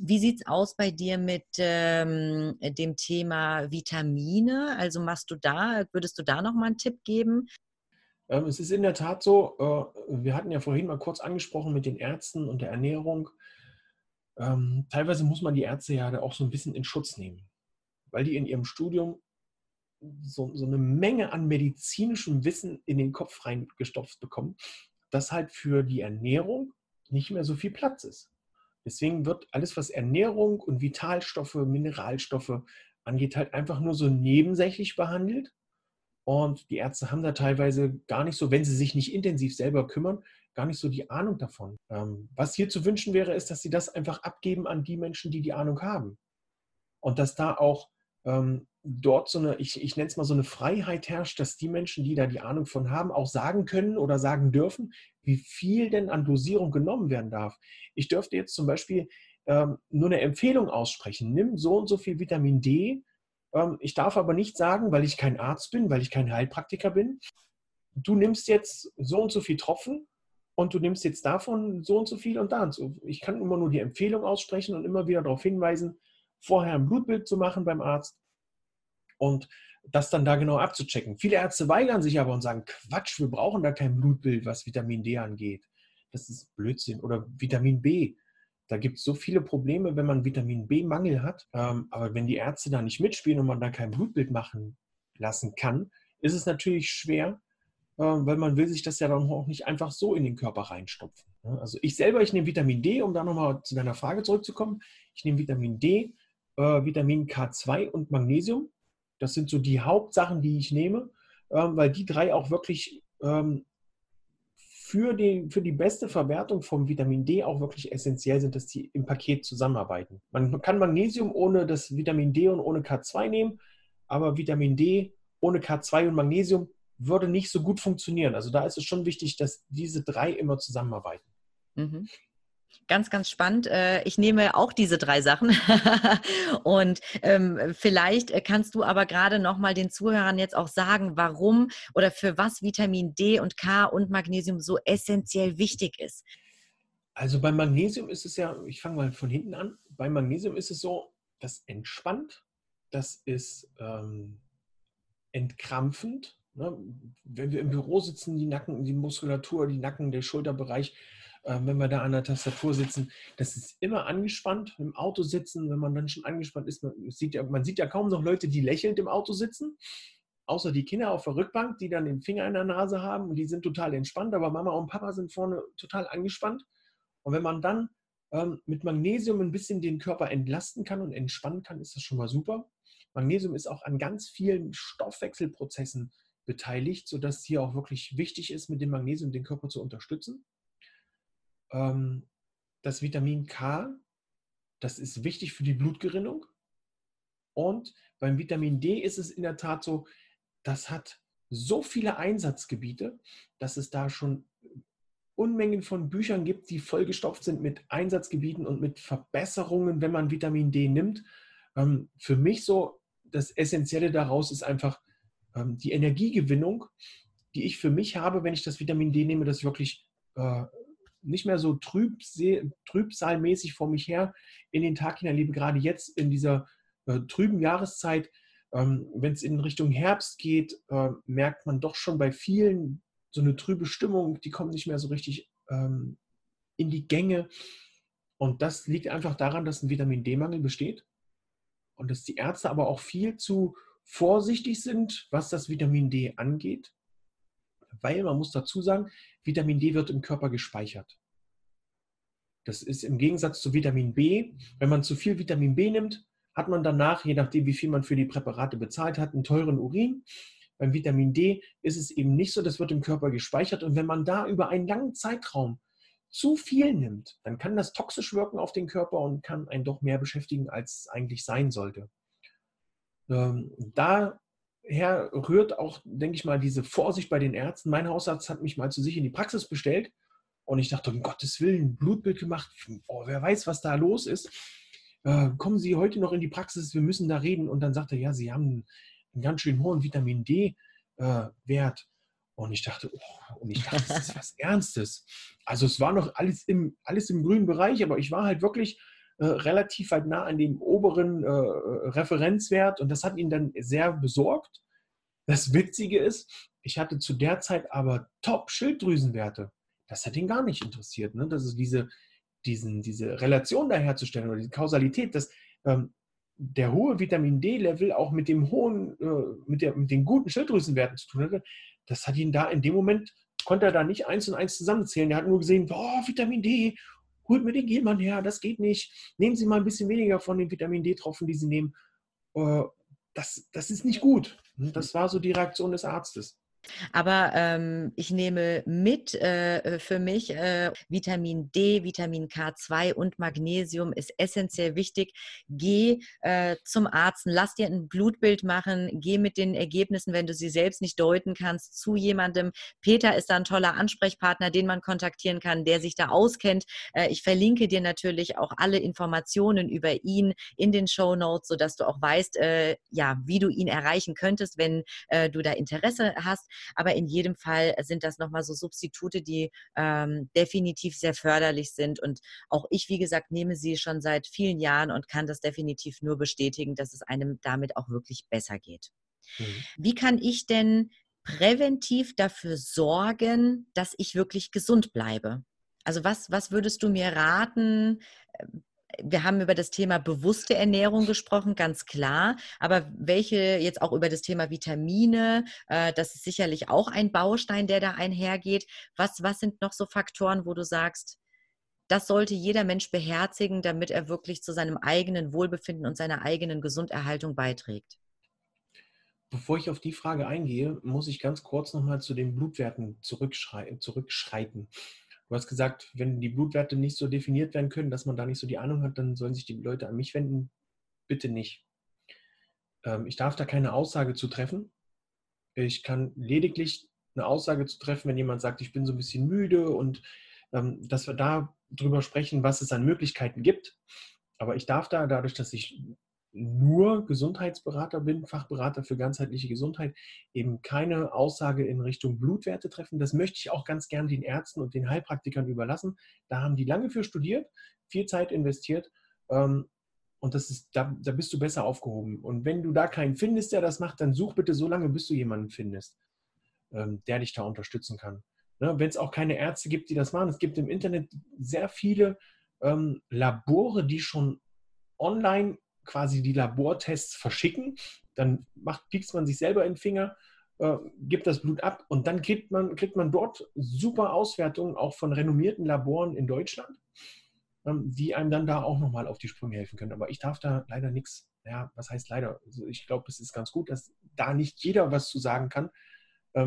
Wie sieht es aus bei dir mit ähm, dem Thema Vitamine? Also machst du da, würdest du da nochmal einen Tipp geben? Ähm, es ist in der Tat so, äh, wir hatten ja vorhin mal kurz angesprochen mit den Ärzten und der Ernährung. Ähm, teilweise muss man die Ärzte ja auch so ein bisschen in Schutz nehmen, weil die in ihrem Studium so, so eine Menge an medizinischem Wissen in den Kopf reingestopft bekommen, dass halt für die Ernährung nicht mehr so viel Platz ist. Deswegen wird alles, was Ernährung und Vitalstoffe, Mineralstoffe angeht, halt einfach nur so nebensächlich behandelt. Und die Ärzte haben da teilweise gar nicht so, wenn sie sich nicht intensiv selber kümmern, gar nicht so die Ahnung davon. Ähm, was hier zu wünschen wäre, ist, dass sie das einfach abgeben an die Menschen, die die Ahnung haben. Und dass da auch ähm, dort so eine, ich, ich nenne es mal so eine Freiheit herrscht, dass die Menschen, die da die Ahnung von haben, auch sagen können oder sagen dürfen, wie viel denn an Dosierung genommen werden darf. Ich dürfte jetzt zum Beispiel ähm, nur eine Empfehlung aussprechen. Nimm so und so viel Vitamin D. Ähm, ich darf aber nicht sagen, weil ich kein Arzt bin, weil ich kein Heilpraktiker bin, du nimmst jetzt so und so viel Tropfen und du nimmst jetzt davon so und so viel und da und so. Ich kann immer nur die Empfehlung aussprechen und immer wieder darauf hinweisen, vorher ein Blutbild zu machen beim Arzt und das dann da genau abzuchecken. Viele Ärzte weigern sich aber und sagen, Quatsch, wir brauchen da kein Blutbild, was Vitamin D angeht. Das ist Blödsinn. Oder Vitamin B. Da gibt es so viele Probleme, wenn man Vitamin B-Mangel hat. Ähm, aber wenn die Ärzte da nicht mitspielen und man da kein Blutbild machen lassen kann, ist es natürlich schwer, äh, weil man will sich das ja dann auch nicht einfach so in den Körper reinstopfen. Also ich selber, ich nehme Vitamin D, um da nochmal zu deiner Frage zurückzukommen. Ich nehme Vitamin D, äh, Vitamin K2 und Magnesium. Das sind so die Hauptsachen, die ich nehme, ähm, weil die drei auch wirklich ähm, für die, für die beste Verwertung vom Vitamin D auch wirklich essentiell sind, dass die im Paket zusammenarbeiten. Man kann Magnesium ohne das Vitamin D und ohne K2 nehmen, aber Vitamin D ohne K2 und Magnesium würde nicht so gut funktionieren. Also da ist es schon wichtig, dass diese drei immer zusammenarbeiten. Mhm. Ganz, ganz spannend. Äh, ich nehme auch diese drei Sachen. und ähm, vielleicht kannst du aber gerade noch mal den Zuhörern jetzt auch sagen, warum oder für was Vitamin D und K und Magnesium so essentiell wichtig ist. Also beim Magnesium ist es ja, ich fange mal von hinten an. Beim Magnesium ist es so, das entspannt, das ist ähm, entkrampfend. Ne? Wenn wir im Büro sitzen, die Nacken, die Muskulatur, die Nacken, der Schulterbereich, wenn wir da an der Tastatur sitzen, das ist immer angespannt. Im Auto sitzen, wenn man dann schon angespannt ist, man sieht ja, man sieht ja kaum noch Leute, die lächelnd im Auto sitzen, außer die Kinder auf der Rückbank, die dann den Finger in der Nase haben und die sind total entspannt, aber Mama und Papa sind vorne total angespannt. Und wenn man dann ähm, mit Magnesium ein bisschen den Körper entlasten kann und entspannen kann, ist das schon mal super. Magnesium ist auch an ganz vielen Stoffwechselprozessen beteiligt, sodass hier auch wirklich wichtig ist, mit dem Magnesium den Körper zu unterstützen. Ähm, das Vitamin K, das ist wichtig für die Blutgerinnung. Und beim Vitamin D ist es in der Tat so, das hat so viele Einsatzgebiete, dass es da schon Unmengen von Büchern gibt, die vollgestopft sind mit Einsatzgebieten und mit Verbesserungen, wenn man Vitamin D nimmt. Ähm, für mich so das Essentielle daraus ist einfach ähm, die Energiegewinnung, die ich für mich habe, wenn ich das Vitamin D nehme, ich wirklich äh, nicht mehr so trüb, trübsalmäßig vor mich her in den Tag hineinlebe, gerade jetzt in dieser äh, trüben Jahreszeit. Ähm, Wenn es in Richtung Herbst geht, äh, merkt man doch schon bei vielen so eine trübe Stimmung, die kommt nicht mehr so richtig ähm, in die Gänge. Und das liegt einfach daran, dass ein Vitamin D-Mangel besteht und dass die Ärzte aber auch viel zu vorsichtig sind, was das Vitamin D angeht weil man muss dazu sagen, Vitamin D wird im Körper gespeichert. Das ist im Gegensatz zu Vitamin B. Wenn man zu viel Vitamin B nimmt, hat man danach, je nachdem, wie viel man für die Präparate bezahlt hat, einen teuren Urin. Beim Vitamin D ist es eben nicht so, das wird im Körper gespeichert. Und wenn man da über einen langen Zeitraum zu viel nimmt, dann kann das toxisch wirken auf den Körper und kann einen doch mehr beschäftigen, als es eigentlich sein sollte. Ähm, da her rührt auch, denke ich mal, diese Vorsicht bei den Ärzten. Mein Hausarzt hat mich mal zu sich in die Praxis bestellt und ich dachte, um Gottes Willen, Blutbild gemacht. Oh, wer weiß, was da los ist. Äh, kommen Sie heute noch in die Praxis, wir müssen da reden. Und dann sagte er, ja, Sie haben einen ganz schön hohen Vitamin D-Wert. Äh, und ich dachte, oh, und ich dachte, das ist was Ernstes. Also es war noch alles im, alles im grünen Bereich, aber ich war halt wirklich äh, relativ weit nah an dem oberen äh, Referenzwert und das hat ihn dann sehr besorgt. Das Witzige ist, ich hatte zu der Zeit aber Top-Schilddrüsenwerte. Das hat ihn gar nicht interessiert. Ne? Das ist diese, diesen, diese Relation da herzustellen oder die Kausalität, dass ähm, der hohe Vitamin D-Level auch mit dem hohen, äh, mit, der, mit den guten Schilddrüsenwerten zu tun hatte, das hat ihn da in dem Moment, konnte er da nicht eins und eins zusammenzählen. Er hat nur gesehen, boah, Vitamin D, holt mir den Gelmann her, das geht nicht. Nehmen Sie mal ein bisschen weniger von den Vitamin D-Tropfen, die Sie nehmen. Äh, das, das ist nicht gut. Das war so die Reaktion des Arztes. Aber ähm, ich nehme mit äh, für mich äh, Vitamin D, Vitamin K2 und Magnesium ist essentiell wichtig. Geh äh, zum Arzt, lass dir ein Blutbild machen, geh mit den Ergebnissen, wenn du sie selbst nicht deuten kannst, zu jemandem. Peter ist da ein toller Ansprechpartner, den man kontaktieren kann, der sich da auskennt. Äh, ich verlinke dir natürlich auch alle Informationen über ihn in den Show Notes, sodass du auch weißt, äh, ja, wie du ihn erreichen könntest, wenn äh, du da Interesse hast. Aber in jedem Fall sind das nochmal so Substitute, die ähm, definitiv sehr förderlich sind. Und auch ich, wie gesagt, nehme sie schon seit vielen Jahren und kann das definitiv nur bestätigen, dass es einem damit auch wirklich besser geht. Mhm. Wie kann ich denn präventiv dafür sorgen, dass ich wirklich gesund bleibe? Also was, was würdest du mir raten? Wir haben über das Thema bewusste Ernährung gesprochen, ganz klar. Aber welche jetzt auch über das Thema Vitamine, äh, das ist sicherlich auch ein Baustein, der da einhergeht. Was, was sind noch so Faktoren, wo du sagst, das sollte jeder Mensch beherzigen, damit er wirklich zu seinem eigenen Wohlbefinden und seiner eigenen Gesunderhaltung beiträgt? Bevor ich auf die Frage eingehe, muss ich ganz kurz nochmal zu den Blutwerten zurückschreiten. Du hast gesagt, wenn die Blutwerte nicht so definiert werden können, dass man da nicht so die Ahnung hat, dann sollen sich die Leute an mich wenden. Bitte nicht. Ähm, ich darf da keine Aussage zu treffen. Ich kann lediglich eine Aussage zu treffen, wenn jemand sagt, ich bin so ein bisschen müde und ähm, dass wir da drüber sprechen, was es an Möglichkeiten gibt. Aber ich darf da, dadurch, dass ich nur Gesundheitsberater bin, Fachberater für ganzheitliche Gesundheit, eben keine Aussage in Richtung Blutwerte treffen. Das möchte ich auch ganz gern den Ärzten und den Heilpraktikern überlassen. Da haben die lange für studiert, viel Zeit investiert. Ähm, und das ist, da, da bist du besser aufgehoben. Und wenn du da keinen findest, der das macht, dann such bitte so lange, bis du jemanden findest, ähm, der dich da unterstützen kann. Ne, wenn es auch keine Ärzte gibt, die das machen. Es gibt im Internet sehr viele ähm, Labore, die schon online quasi die Labortests verschicken. Dann macht, piekst man sich selber in den Finger, äh, gibt das Blut ab und dann kriegt man, kriegt man dort super Auswertungen auch von renommierten Laboren in Deutschland, ähm, die einem dann da auch nochmal auf die Sprünge helfen können. Aber ich darf da leider nichts, ja, was heißt leider? Also ich glaube, es ist ganz gut, dass da nicht jeder was zu sagen kann,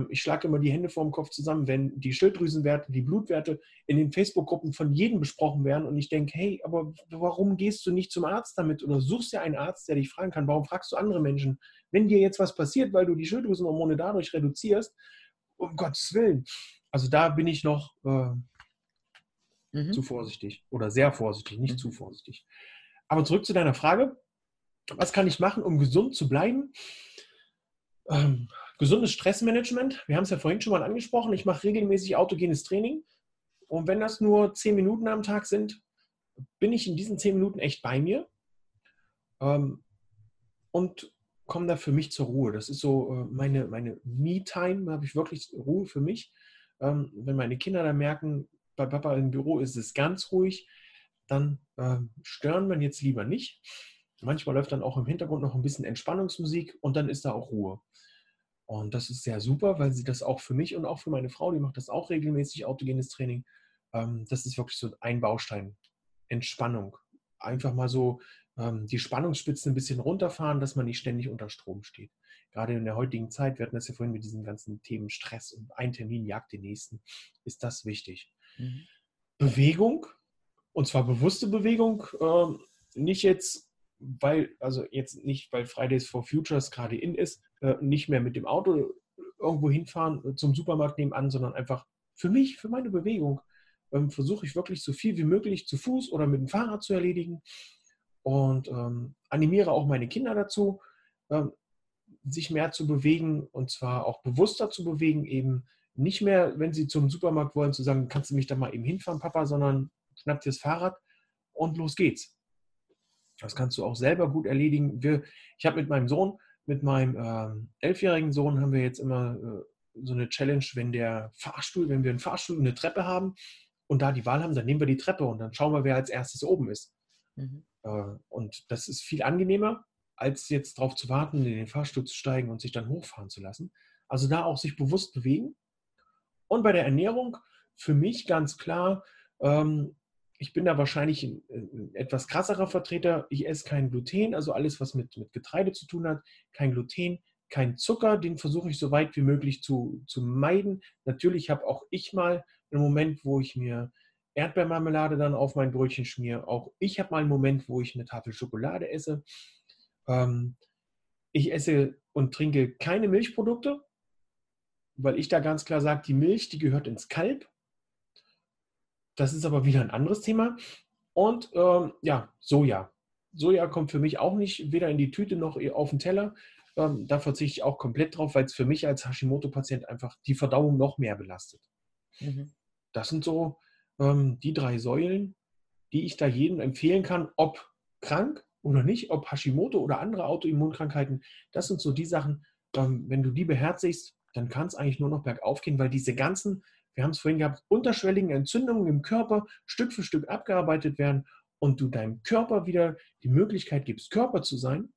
ich schlage immer die Hände vorm Kopf zusammen, wenn die Schilddrüsenwerte, die Blutwerte in den Facebook-Gruppen von jedem besprochen werden und ich denke, hey, aber warum gehst du nicht zum Arzt damit oder suchst dir einen Arzt, der dich fragen kann, warum fragst du andere Menschen, wenn dir jetzt was passiert, weil du die Schilddrüsenhormone dadurch reduzierst, um Gottes Willen. Also da bin ich noch äh, mhm. zu vorsichtig oder sehr vorsichtig, nicht mhm. zu vorsichtig. Aber zurück zu deiner Frage. Was kann ich machen, um gesund zu bleiben? Ähm, Gesundes Stressmanagement, wir haben es ja vorhin schon mal angesprochen, ich mache regelmäßig autogenes Training und wenn das nur zehn Minuten am Tag sind, bin ich in diesen zehn Minuten echt bei mir ähm, und komme da für mich zur Ruhe. Das ist so äh, meine, meine Me-Time, da habe ich wirklich Ruhe für mich. Ähm, wenn meine Kinder dann merken, bei Papa im Büro ist es ganz ruhig, dann äh, stören wir jetzt lieber nicht. Manchmal läuft dann auch im Hintergrund noch ein bisschen Entspannungsmusik und dann ist da auch Ruhe. Und das ist sehr super, weil sie das auch für mich und auch für meine Frau, die macht das auch regelmäßig, autogenes Training. Ähm, das ist wirklich so ein Baustein. Entspannung. Einfach mal so ähm, die Spannungsspitzen ein bisschen runterfahren, dass man nicht ständig unter Strom steht. Gerade in der heutigen Zeit, wir hatten das ja vorhin mit diesen ganzen Themen Stress und ein Termin jagt den nächsten, ist das wichtig. Mhm. Bewegung, und zwar bewusste Bewegung, ähm, nicht jetzt weil, also jetzt nicht, weil Fridays for Futures gerade in ist, äh, nicht mehr mit dem Auto irgendwo hinfahren äh, zum Supermarkt nebenan, sondern einfach für mich, für meine Bewegung, ähm, versuche ich wirklich so viel wie möglich zu Fuß oder mit dem Fahrrad zu erledigen und ähm, animiere auch meine Kinder dazu, ähm, sich mehr zu bewegen und zwar auch bewusster zu bewegen, eben nicht mehr, wenn sie zum Supermarkt wollen, zu sagen, kannst du mich da mal eben hinfahren, Papa, sondern schnapp dir das Fahrrad und los geht's. Das kannst du auch selber gut erledigen. Wir, ich habe mit meinem Sohn, mit meinem ähm, elfjährigen Sohn, haben wir jetzt immer äh, so eine Challenge, wenn der Fahrstuhl, wenn wir einen Fahrstuhl und eine Treppe haben und da die Wahl haben, dann nehmen wir die Treppe und dann schauen wir, wer als erstes oben ist. Mhm. Äh, und das ist viel angenehmer, als jetzt darauf zu warten, in den Fahrstuhl zu steigen und sich dann hochfahren zu lassen. Also da auch sich bewusst bewegen. Und bei der Ernährung für mich ganz klar, ähm, ich bin da wahrscheinlich ein, ein, etwas krasserer Vertreter. Ich esse kein Gluten, also alles, was mit, mit Getreide zu tun hat. Kein Gluten, kein Zucker, den versuche ich so weit wie möglich zu, zu meiden. Natürlich habe auch ich mal einen Moment, wo ich mir Erdbeermarmelade dann auf mein Brötchen schmiere. Auch ich habe mal einen Moment, wo ich eine Tafel Schokolade esse. Ähm, ich esse und trinke keine Milchprodukte, weil ich da ganz klar sage, die Milch, die gehört ins Kalb das ist aber wieder ein anderes Thema. Und ähm, ja, Soja. Soja kommt für mich auch nicht weder in die Tüte noch auf den Teller. Ähm, da verzichte ich auch komplett drauf, weil es für mich als Hashimoto-Patient einfach die Verdauung noch mehr belastet. Mhm. Das sind so ähm, die drei Säulen, die ich da jedem empfehlen kann, ob krank oder nicht, ob Hashimoto oder andere Autoimmunkrankheiten. Das sind so die Sachen, ähm, wenn du die beherzigst, dann kann es eigentlich nur noch bergauf gehen, weil diese ganzen wir haben es vorhin gehabt, unterschwelligen Entzündungen im Körper Stück für Stück abgearbeitet werden und du deinem Körper wieder die Möglichkeit gibst, Körper zu sein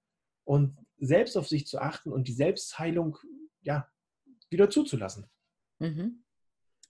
und selbst auf sich zu achten und die Selbstheilung ja, wieder zuzulassen. Mhm.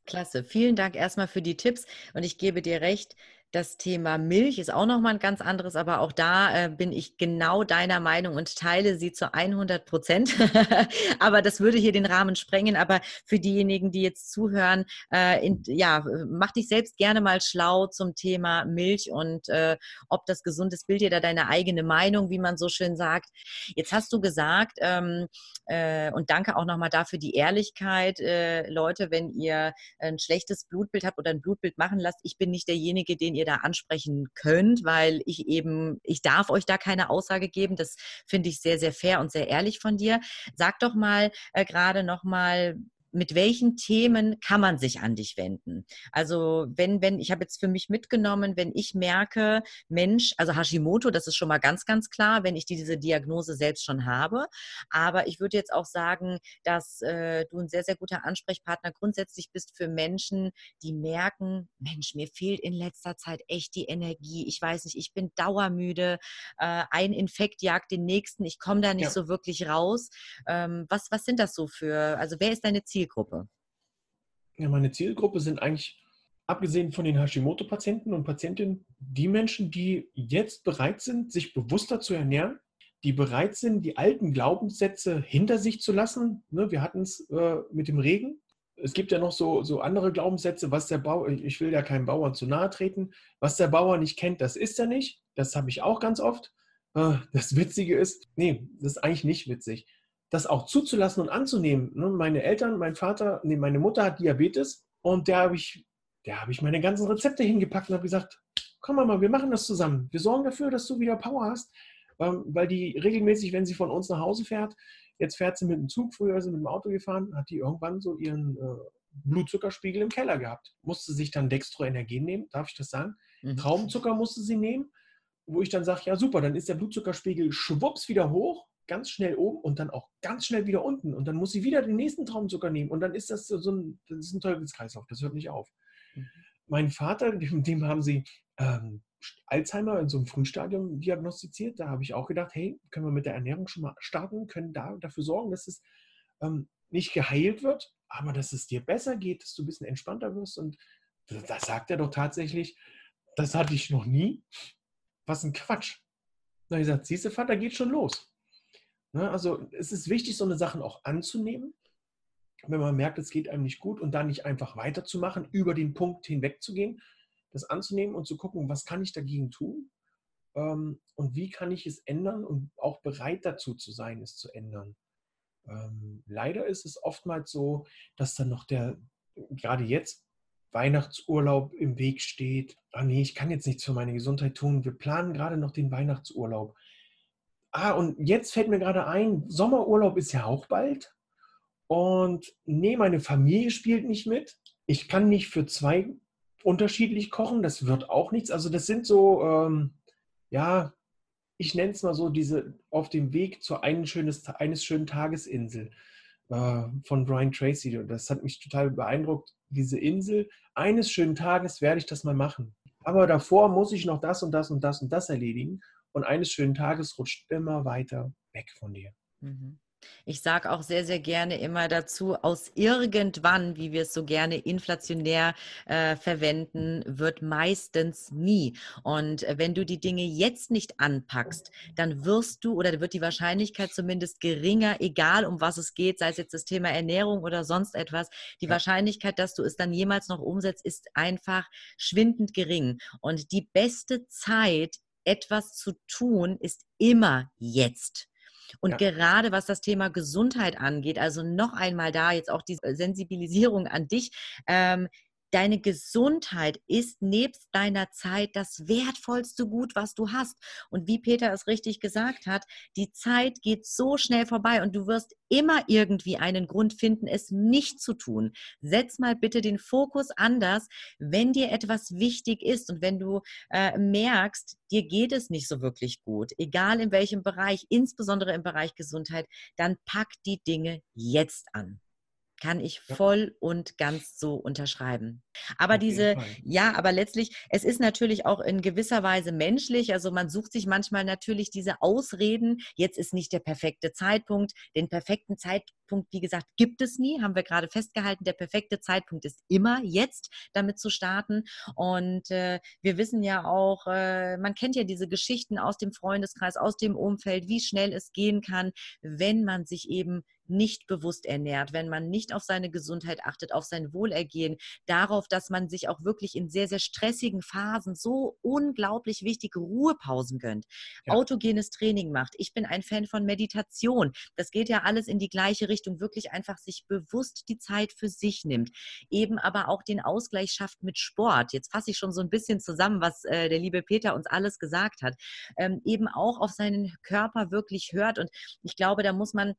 Klasse. Vielen Dank erstmal für die Tipps und ich gebe dir recht, das Thema Milch ist auch nochmal ein ganz anderes, aber auch da äh, bin ich genau deiner Meinung und teile sie zu 100 Prozent. aber das würde hier den Rahmen sprengen. Aber für diejenigen, die jetzt zuhören, äh, in, ja, mach dich selbst gerne mal schlau zum Thema Milch und äh, ob das gesundes Bild dir da deine eigene Meinung, wie man so schön sagt. Jetzt hast du gesagt, ähm, äh, und danke auch nochmal dafür die Ehrlichkeit, äh, Leute, wenn ihr ein schlechtes Blutbild habt oder ein Blutbild machen lasst, ich bin nicht derjenige, den ihr ihr da ansprechen könnt, weil ich eben, ich darf euch da keine Aussage geben. Das finde ich sehr, sehr fair und sehr ehrlich von dir. Sag doch mal äh, gerade noch mal, mit welchen Themen kann man sich an dich wenden? Also wenn, wenn, ich habe jetzt für mich mitgenommen, wenn ich merke, Mensch, also Hashimoto, das ist schon mal ganz, ganz klar, wenn ich diese Diagnose selbst schon habe. Aber ich würde jetzt auch sagen, dass äh, du ein sehr, sehr guter Ansprechpartner grundsätzlich bist für Menschen, die merken, Mensch, mir fehlt in letzter Zeit echt die Energie. Ich weiß nicht, ich bin dauermüde. Äh, ein Infekt jagt den nächsten. Ich komme da nicht ja. so wirklich raus. Ähm, was, was sind das so für, also wer ist deine Ziel Zielgruppe? Ja, meine Zielgruppe sind eigentlich, abgesehen von den Hashimoto-Patienten und Patientinnen, die Menschen, die jetzt bereit sind, sich bewusster zu ernähren, die bereit sind, die alten Glaubenssätze hinter sich zu lassen. Ne, wir hatten es äh, mit dem Regen. Es gibt ja noch so, so andere Glaubenssätze, was der Bauer, ich will ja keinem Bauern zu nahe treten, was der Bauer nicht kennt, das ist er nicht. Das habe ich auch ganz oft. Äh, das Witzige ist, nee, das ist eigentlich nicht witzig das auch zuzulassen und anzunehmen. Ne, meine Eltern, mein Vater, nee, meine Mutter hat Diabetes und der habe ich, habe ich meine ganzen Rezepte hingepackt und habe gesagt, komm mal, wir machen das zusammen. Wir sorgen dafür, dass du wieder Power hast, ähm, weil die regelmäßig, wenn sie von uns nach Hause fährt, jetzt fährt sie mit dem Zug, früher ist sie mit dem Auto gefahren, hat die irgendwann so ihren äh, Blutzuckerspiegel im Keller gehabt. Musste sich dann Dextroenergie nehmen, darf ich das sagen? Mhm. Traubenzucker musste sie nehmen, wo ich dann sage, ja super, dann ist der Blutzuckerspiegel schwupps wieder hoch ganz schnell oben und dann auch ganz schnell wieder unten. Und dann muss sie wieder den nächsten Traumzucker nehmen. Und dann ist das so ein, das ist ein Teufelskreislauf. Das hört nicht auf. Mhm. Mein Vater, dem, dem haben sie ähm, Alzheimer in so einem Frühstadium diagnostiziert. Da habe ich auch gedacht, hey, können wir mit der Ernährung schon mal starten, können da dafür sorgen, dass es ähm, nicht geheilt wird, aber dass es dir besser geht, dass du ein bisschen entspannter wirst. Und da sagt er doch tatsächlich, das hatte ich noch nie. Was ein Quatsch. Habe ich gesagt, siehst du, Vater, geht schon los. Ne? Also es ist wichtig, so eine Sachen auch anzunehmen, wenn man merkt, es geht einem nicht gut und dann nicht einfach weiterzumachen, über den Punkt hinwegzugehen, das anzunehmen und zu gucken, was kann ich dagegen tun ähm, und wie kann ich es ändern und auch bereit dazu zu sein, es zu ändern. Ähm, leider ist es oftmals so, dass dann noch der, gerade jetzt, Weihnachtsurlaub im Weg steht. Ah nee, ich kann jetzt nichts für meine Gesundheit tun. Wir planen gerade noch den Weihnachtsurlaub. Ah, und jetzt fällt mir gerade ein, Sommerurlaub ist ja auch bald. Und nee, meine Familie spielt nicht mit. Ich kann nicht für zwei unterschiedlich kochen, das wird auch nichts. Also das sind so, ähm, ja, ich nenne es mal so, diese auf dem Weg zu schönes, eines schönen Tagesinsel äh, von Brian Tracy. Das hat mich total beeindruckt. Diese Insel, eines schönen Tages werde ich das mal machen. Aber davor muss ich noch das und das und das und das erledigen. Und eines schönen Tages rutscht immer weiter weg von dir. Mhm. Ich sage auch sehr, sehr gerne immer dazu, aus irgendwann, wie wir es so gerne inflationär äh, verwenden, wird meistens nie. Und äh, wenn du die Dinge jetzt nicht anpackst, dann wirst du oder wird die Wahrscheinlichkeit zumindest geringer, egal um was es geht, sei es jetzt das Thema Ernährung oder sonst etwas, die ja. Wahrscheinlichkeit, dass du es dann jemals noch umsetzt, ist einfach schwindend gering. Und die beste Zeit, etwas zu tun, ist immer jetzt. Und ja. gerade was das Thema Gesundheit angeht, also noch einmal da jetzt auch die Sensibilisierung an dich, ähm, Deine Gesundheit ist nebst deiner Zeit das wertvollste Gut, was du hast. Und wie Peter es richtig gesagt hat, die Zeit geht so schnell vorbei und du wirst immer irgendwie einen Grund finden, es nicht zu tun. Setz mal bitte den Fokus anders, wenn dir etwas wichtig ist und wenn du äh, merkst, dir geht es nicht so wirklich gut, egal in welchem Bereich, insbesondere im Bereich Gesundheit, dann pack die Dinge jetzt an. Kann ich voll und ganz so unterschreiben. Aber diese, ja, aber letztlich, es ist natürlich auch in gewisser Weise menschlich. Also man sucht sich manchmal natürlich diese Ausreden. Jetzt ist nicht der perfekte Zeitpunkt. Den perfekten Zeitpunkt, wie gesagt, gibt es nie. Haben wir gerade festgehalten. Der perfekte Zeitpunkt ist immer jetzt, damit zu starten. Und äh, wir wissen ja auch, äh, man kennt ja diese Geschichten aus dem Freundeskreis, aus dem Umfeld, wie schnell es gehen kann, wenn man sich eben nicht bewusst ernährt, wenn man nicht auf seine Gesundheit achtet, auf sein Wohlergehen, darauf, dass man sich auch wirklich in sehr, sehr stressigen Phasen so unglaublich wichtige Ruhepausen gönnt, ja. autogenes Training macht. Ich bin ein Fan von Meditation. Das geht ja alles in die gleiche Richtung, wirklich einfach sich bewusst die Zeit für sich nimmt, eben aber auch den Ausgleich schafft mit Sport. Jetzt fasse ich schon so ein bisschen zusammen, was äh, der liebe Peter uns alles gesagt hat. Ähm, eben auch auf seinen Körper wirklich hört. Und ich glaube, da muss man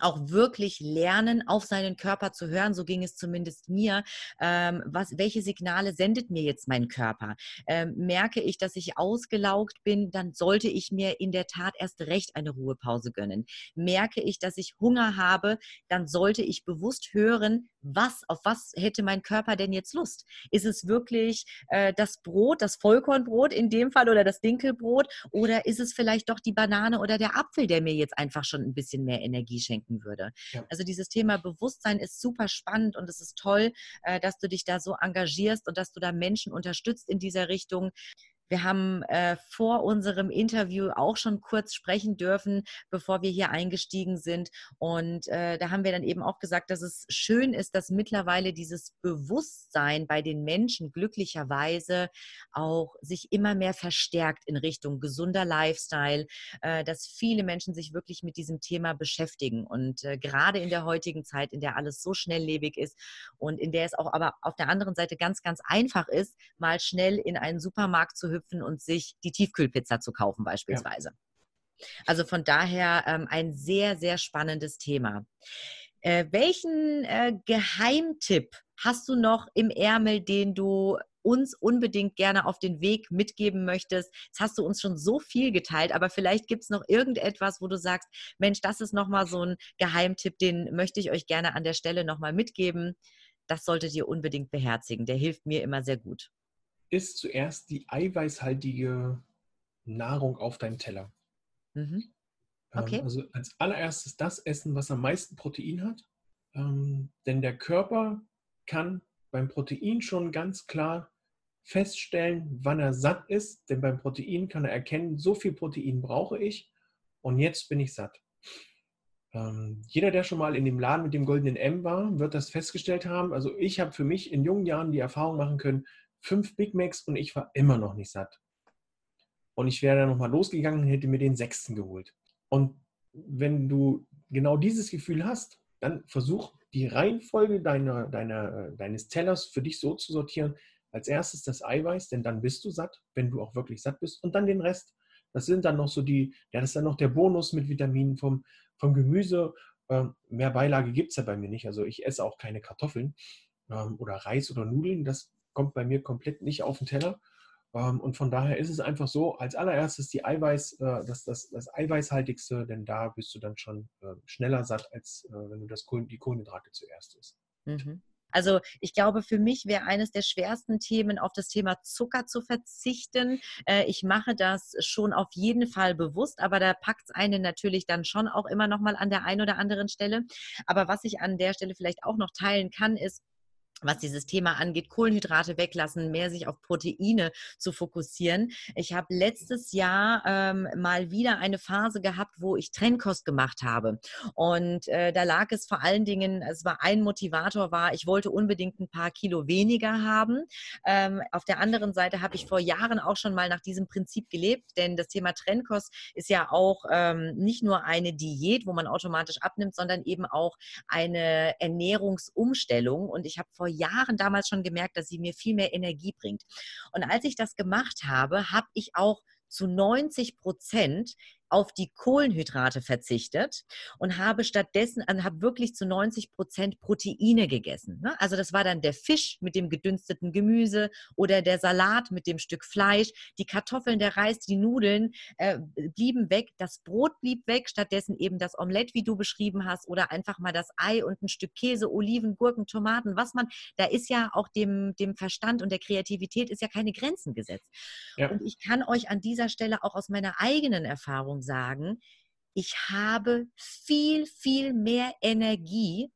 auch wirklich lernen, auf seinen Körper zu hören. So ging es zumindest mir. Ähm, was, welche Signale sendet mir jetzt mein Körper? Ähm, merke ich, dass ich ausgelaugt bin, dann sollte ich mir in der Tat erst recht eine Ruhepause gönnen. Merke ich, dass ich Hunger habe, dann sollte ich bewusst hören, was, auf was hätte mein Körper denn jetzt Lust? Ist es wirklich äh, das Brot, das Vollkornbrot in dem Fall oder das Dinkelbrot? Oder ist es vielleicht doch die Banane oder der Apfel, der mir jetzt einfach schon ein bisschen mehr Energie schenken würde? Ja. Also dieses Thema Bewusstsein ist super spannend und es ist toll, äh, dass du dich da so engagierst und dass du da Menschen unterstützt in dieser Richtung. Wir haben äh, vor unserem Interview auch schon kurz sprechen dürfen, bevor wir hier eingestiegen sind. Und äh, da haben wir dann eben auch gesagt, dass es schön ist, dass mittlerweile dieses Bewusstsein bei den Menschen glücklicherweise auch sich immer mehr verstärkt in Richtung gesunder Lifestyle, äh, dass viele Menschen sich wirklich mit diesem Thema beschäftigen. Und äh, gerade in der heutigen Zeit, in der alles so schnelllebig ist und in der es auch aber auf der anderen Seite ganz, ganz einfach ist, mal schnell in einen Supermarkt zu hüpfen, hüpfen und sich die Tiefkühlpizza zu kaufen beispielsweise. Ja. Also von daher ähm, ein sehr, sehr spannendes Thema. Äh, welchen äh, Geheimtipp hast du noch im Ärmel, den du uns unbedingt gerne auf den Weg mitgeben möchtest? Jetzt hast du uns schon so viel geteilt, aber vielleicht gibt es noch irgendetwas, wo du sagst, Mensch, das ist nochmal so ein Geheimtipp, den möchte ich euch gerne an der Stelle nochmal mitgeben. Das solltet ihr unbedingt beherzigen. Der hilft mir immer sehr gut ist zuerst die eiweißhaltige Nahrung auf deinem Teller. Mhm. Ähm, okay. Also als allererstes das Essen, was am meisten Protein hat. Ähm, denn der Körper kann beim Protein schon ganz klar feststellen, wann er satt ist. Denn beim Protein kann er erkennen, so viel Protein brauche ich und jetzt bin ich satt. Ähm, jeder, der schon mal in dem Laden mit dem goldenen M war, wird das festgestellt haben. Also ich habe für mich in jungen Jahren die Erfahrung machen können, fünf Big Macs und ich war immer noch nicht satt. Und ich wäre dann nochmal losgegangen und hätte mir den sechsten geholt. Und wenn du genau dieses Gefühl hast, dann versuch die Reihenfolge deiner, deiner, deines Tellers für dich so zu sortieren. Als erstes das Eiweiß, denn dann bist du satt, wenn du auch wirklich satt bist. Und dann den Rest. Das sind dann noch so die, ja, das ist dann noch der Bonus mit Vitaminen vom, vom Gemüse. Ähm, mehr Beilage gibt es ja bei mir nicht. Also ich esse auch keine Kartoffeln ähm, oder Reis oder Nudeln. Das kommt bei mir komplett nicht auf den Teller. Ähm, und von daher ist es einfach so, als allererstes die Eiweiß, äh, das, das, das Eiweißhaltigste, denn da bist du dann schon äh, schneller satt, als äh, wenn du das die Kohlenhydrate zuerst isst. Mhm. Also ich glaube, für mich wäre eines der schwersten Themen, auf das Thema Zucker zu verzichten. Äh, ich mache das schon auf jeden Fall bewusst, aber da packt es einen natürlich dann schon auch immer noch mal an der einen oder anderen Stelle. Aber was ich an der Stelle vielleicht auch noch teilen kann, ist, was dieses Thema angeht, Kohlenhydrate weglassen, mehr sich auf Proteine zu fokussieren. Ich habe letztes Jahr ähm, mal wieder eine Phase gehabt, wo ich Trennkost gemacht habe. Und äh, da lag es vor allen Dingen, es war ein Motivator, war, ich wollte unbedingt ein paar Kilo weniger haben. Ähm, auf der anderen Seite habe ich vor Jahren auch schon mal nach diesem Prinzip gelebt, denn das Thema Trennkost ist ja auch ähm, nicht nur eine Diät, wo man automatisch abnimmt, sondern eben auch eine Ernährungsumstellung. Und ich habe vor vor Jahren damals schon gemerkt, dass sie mir viel mehr Energie bringt. Und als ich das gemacht habe, habe ich auch zu 90 Prozent auf die Kohlenhydrate verzichtet und habe stattdessen, also habe wirklich zu 90 Prozent Proteine gegessen. Ne? Also das war dann der Fisch mit dem gedünsteten Gemüse oder der Salat mit dem Stück Fleisch, die Kartoffeln, der Reis, die Nudeln äh, blieben weg, das Brot blieb weg, stattdessen eben das Omelett, wie du beschrieben hast, oder einfach mal das Ei und ein Stück Käse, Oliven, Gurken, Tomaten, was man, da ist ja auch dem, dem Verstand und der Kreativität ist ja keine Grenzen gesetzt. Ja. Und ich kann euch an dieser Stelle auch aus meiner eigenen Erfahrung Erfahrung sagen, ich habe viel, viel mehr Energie,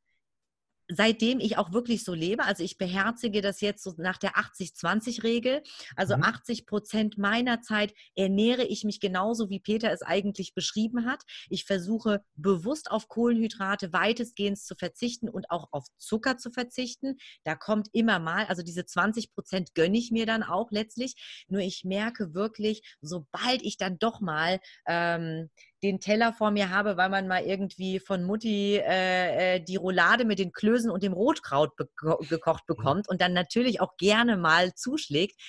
seitdem ich auch wirklich so lebe, also ich beherzige das jetzt so nach der 80-20-Regel, also mhm. 80 Prozent meiner Zeit ernähre ich mich genauso, wie Peter es eigentlich beschrieben hat. Ich versuche bewusst auf Kohlenhydrate weitestgehend zu verzichten und auch auf Zucker zu verzichten. Da kommt immer mal, also diese 20 Prozent gönne ich mir dann auch letztlich. Nur ich merke wirklich, sobald ich dann doch mal ähm, den Teller vor mir habe, weil man mal irgendwie von Mutti äh, äh die Roulade mit den Klößen und dem Rotkraut gekocht mhm. bekommt und dann natürlich auch gerne mal zuschlägt,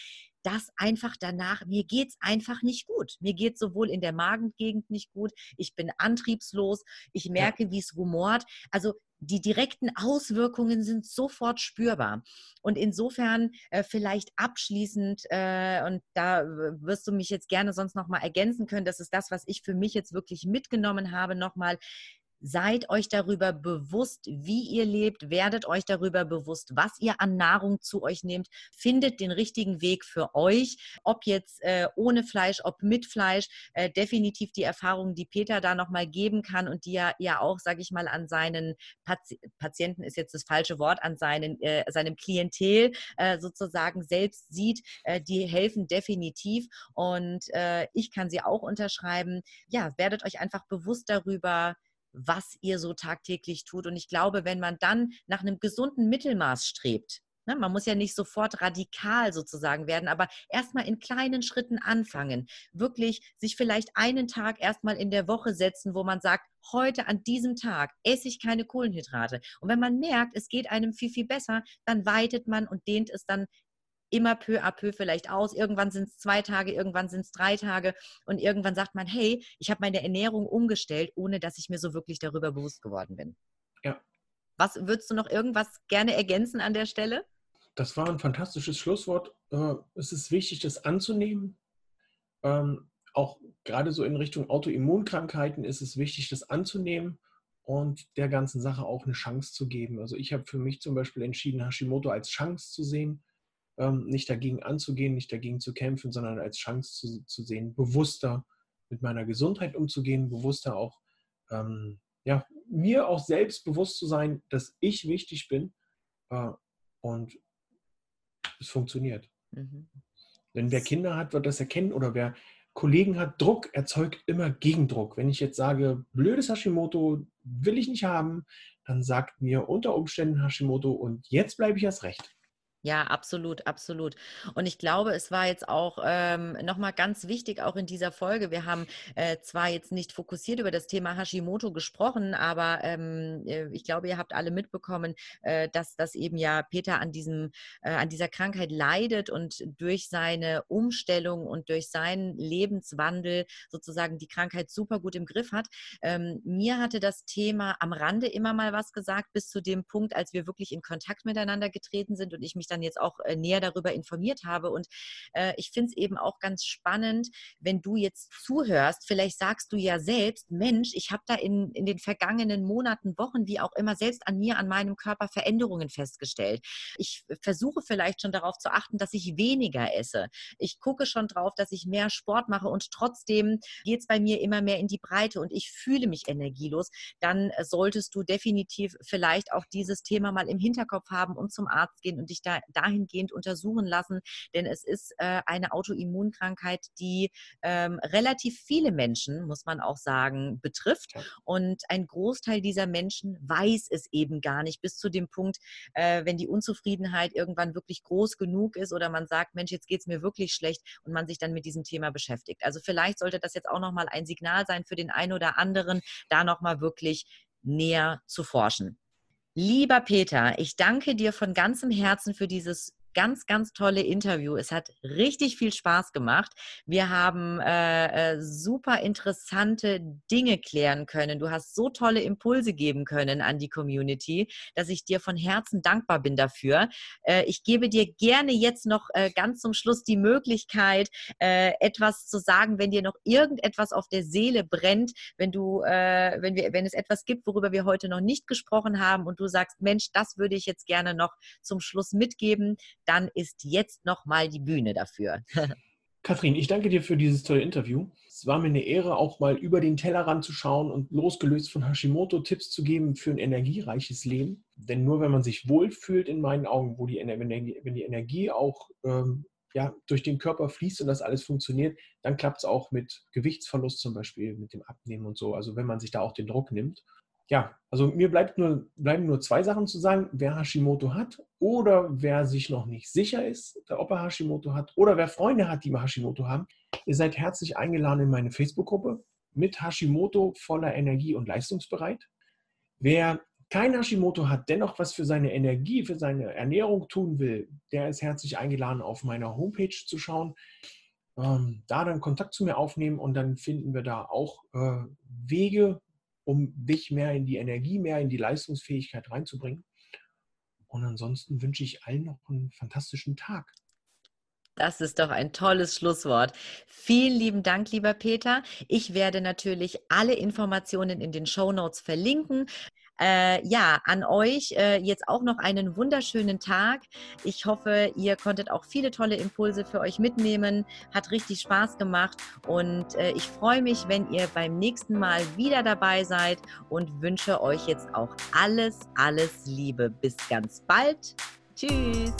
dass einfach danach, mir geht es einfach nicht gut. Mir geht sowohl in der Magengegend nicht gut, ich bin antriebslos, ich merke, ja. wie es rumort. Also die direkten Auswirkungen sind sofort spürbar. Und insofern äh, vielleicht abschließend, äh, und da wirst du mich jetzt gerne sonst nochmal ergänzen können, das ist das, was ich für mich jetzt wirklich mitgenommen habe, nochmal Seid euch darüber bewusst, wie ihr lebt, werdet euch darüber bewusst, was ihr an Nahrung zu euch nehmt, findet den richtigen Weg für euch, ob jetzt äh, ohne Fleisch, ob mit Fleisch, äh, definitiv die Erfahrungen, die Peter da nochmal geben kann und die er ja auch, sage ich mal, an seinen Pati Patienten ist jetzt das falsche Wort, an seinen, äh, seinem Klientel äh, sozusagen selbst sieht, äh, die helfen definitiv. Und äh, ich kann sie auch unterschreiben. Ja, werdet euch einfach bewusst darüber, was ihr so tagtäglich tut. Und ich glaube, wenn man dann nach einem gesunden Mittelmaß strebt, ne, man muss ja nicht sofort radikal sozusagen werden, aber erstmal in kleinen Schritten anfangen. Wirklich sich vielleicht einen Tag erstmal in der Woche setzen, wo man sagt, heute an diesem Tag esse ich keine Kohlenhydrate. Und wenn man merkt, es geht einem viel, viel besser, dann weitet man und dehnt es dann immer peu à peu vielleicht aus. Irgendwann sind es zwei Tage, irgendwann sind es drei Tage und irgendwann sagt man, hey, ich habe meine Ernährung umgestellt, ohne dass ich mir so wirklich darüber bewusst geworden bin. Ja. Was würdest du noch irgendwas gerne ergänzen an der Stelle? Das war ein fantastisches Schlusswort. Äh, es ist wichtig, das anzunehmen. Ähm, auch gerade so in Richtung Autoimmunkrankheiten ist es wichtig, das anzunehmen und der ganzen Sache auch eine Chance zu geben. Also ich habe für mich zum Beispiel entschieden, Hashimoto als Chance zu sehen nicht dagegen anzugehen, nicht dagegen zu kämpfen, sondern als Chance zu, zu sehen, bewusster mit meiner Gesundheit umzugehen, bewusster auch, ähm, ja, mir auch selbst bewusst zu sein, dass ich wichtig bin äh, und es funktioniert. Mhm. Denn wer Kinder hat, wird das erkennen oder wer Kollegen hat, Druck erzeugt immer Gegendruck. Wenn ich jetzt sage, blödes Hashimoto will ich nicht haben, dann sagt mir unter Umständen Hashimoto und jetzt bleibe ich erst recht. Ja, absolut, absolut. Und ich glaube, es war jetzt auch ähm, nochmal ganz wichtig, auch in dieser Folge. Wir haben äh, zwar jetzt nicht fokussiert über das Thema Hashimoto gesprochen, aber ähm, äh, ich glaube, ihr habt alle mitbekommen, äh, dass, dass eben ja Peter an, diesem, äh, an dieser Krankheit leidet und durch seine Umstellung und durch seinen Lebenswandel sozusagen die Krankheit super gut im Griff hat. Ähm, mir hatte das Thema am Rande immer mal was gesagt, bis zu dem Punkt, als wir wirklich in Kontakt miteinander getreten sind und ich mich dann jetzt auch äh, näher darüber informiert habe. Und äh, ich finde es eben auch ganz spannend, wenn du jetzt zuhörst, vielleicht sagst du ja selbst, Mensch, ich habe da in, in den vergangenen Monaten, Wochen, wie auch immer, selbst an mir, an meinem Körper Veränderungen festgestellt. Ich versuche vielleicht schon darauf zu achten, dass ich weniger esse. Ich gucke schon drauf, dass ich mehr Sport mache und trotzdem geht es bei mir immer mehr in die Breite und ich fühle mich energielos. Dann solltest du definitiv vielleicht auch dieses Thema mal im Hinterkopf haben und zum Arzt gehen und dich da dahingehend untersuchen lassen, denn es ist äh, eine Autoimmunkrankheit, die ähm, relativ viele Menschen, muss man auch sagen, betrifft. Und ein Großteil dieser Menschen weiß es eben gar nicht, bis zu dem Punkt, äh, wenn die Unzufriedenheit irgendwann wirklich groß genug ist oder man sagt, Mensch, jetzt geht es mir wirklich schlecht und man sich dann mit diesem Thema beschäftigt. Also vielleicht sollte das jetzt auch nochmal ein Signal sein für den einen oder anderen, da nochmal wirklich näher zu forschen. Lieber Peter, ich danke dir von ganzem Herzen für dieses ganz, ganz tolle Interview. Es hat richtig viel Spaß gemacht. Wir haben äh, äh, super interessante Dinge klären können. Du hast so tolle Impulse geben können an die Community, dass ich dir von Herzen dankbar bin dafür. Äh, ich gebe dir gerne jetzt noch äh, ganz zum Schluss die Möglichkeit, äh, etwas zu sagen, wenn dir noch irgendetwas auf der Seele brennt, wenn du, äh, wenn wir, wenn es etwas gibt, worüber wir heute noch nicht gesprochen haben und du sagst, Mensch, das würde ich jetzt gerne noch zum Schluss mitgeben dann ist jetzt nochmal die Bühne dafür. Kathrin, ich danke dir für dieses tolle Interview. Es war mir eine Ehre, auch mal über den Tellerrand zu schauen und losgelöst von Hashimoto Tipps zu geben für ein energiereiches Leben. Denn nur wenn man sich wohlfühlt, in meinen Augen, wo die, wenn die Energie auch ähm, ja, durch den Körper fließt und das alles funktioniert, dann klappt es auch mit Gewichtsverlust zum Beispiel, mit dem Abnehmen und so. Also wenn man sich da auch den Druck nimmt ja, also mir bleibt nur, bleiben nur zwei Sachen zu sagen. Wer Hashimoto hat oder wer sich noch nicht sicher ist, ob er Hashimoto hat oder wer Freunde hat, die Hashimoto haben, ihr seid herzlich eingeladen in meine Facebook-Gruppe mit Hashimoto voller Energie und leistungsbereit. Wer kein Hashimoto hat, dennoch was für seine Energie, für seine Ernährung tun will, der ist herzlich eingeladen, auf meiner Homepage zu schauen. Ähm, da dann Kontakt zu mir aufnehmen und dann finden wir da auch äh, Wege, um dich mehr in die Energie, mehr in die Leistungsfähigkeit reinzubringen. Und ansonsten wünsche ich allen noch einen fantastischen Tag. Das ist doch ein tolles Schlusswort. Vielen lieben Dank, lieber Peter. Ich werde natürlich alle Informationen in den Show Notes verlinken. Äh, ja, an euch äh, jetzt auch noch einen wunderschönen Tag. Ich hoffe, ihr konntet auch viele tolle Impulse für euch mitnehmen. Hat richtig Spaß gemacht und äh, ich freue mich, wenn ihr beim nächsten Mal wieder dabei seid und wünsche euch jetzt auch alles, alles Liebe. Bis ganz bald. Tschüss.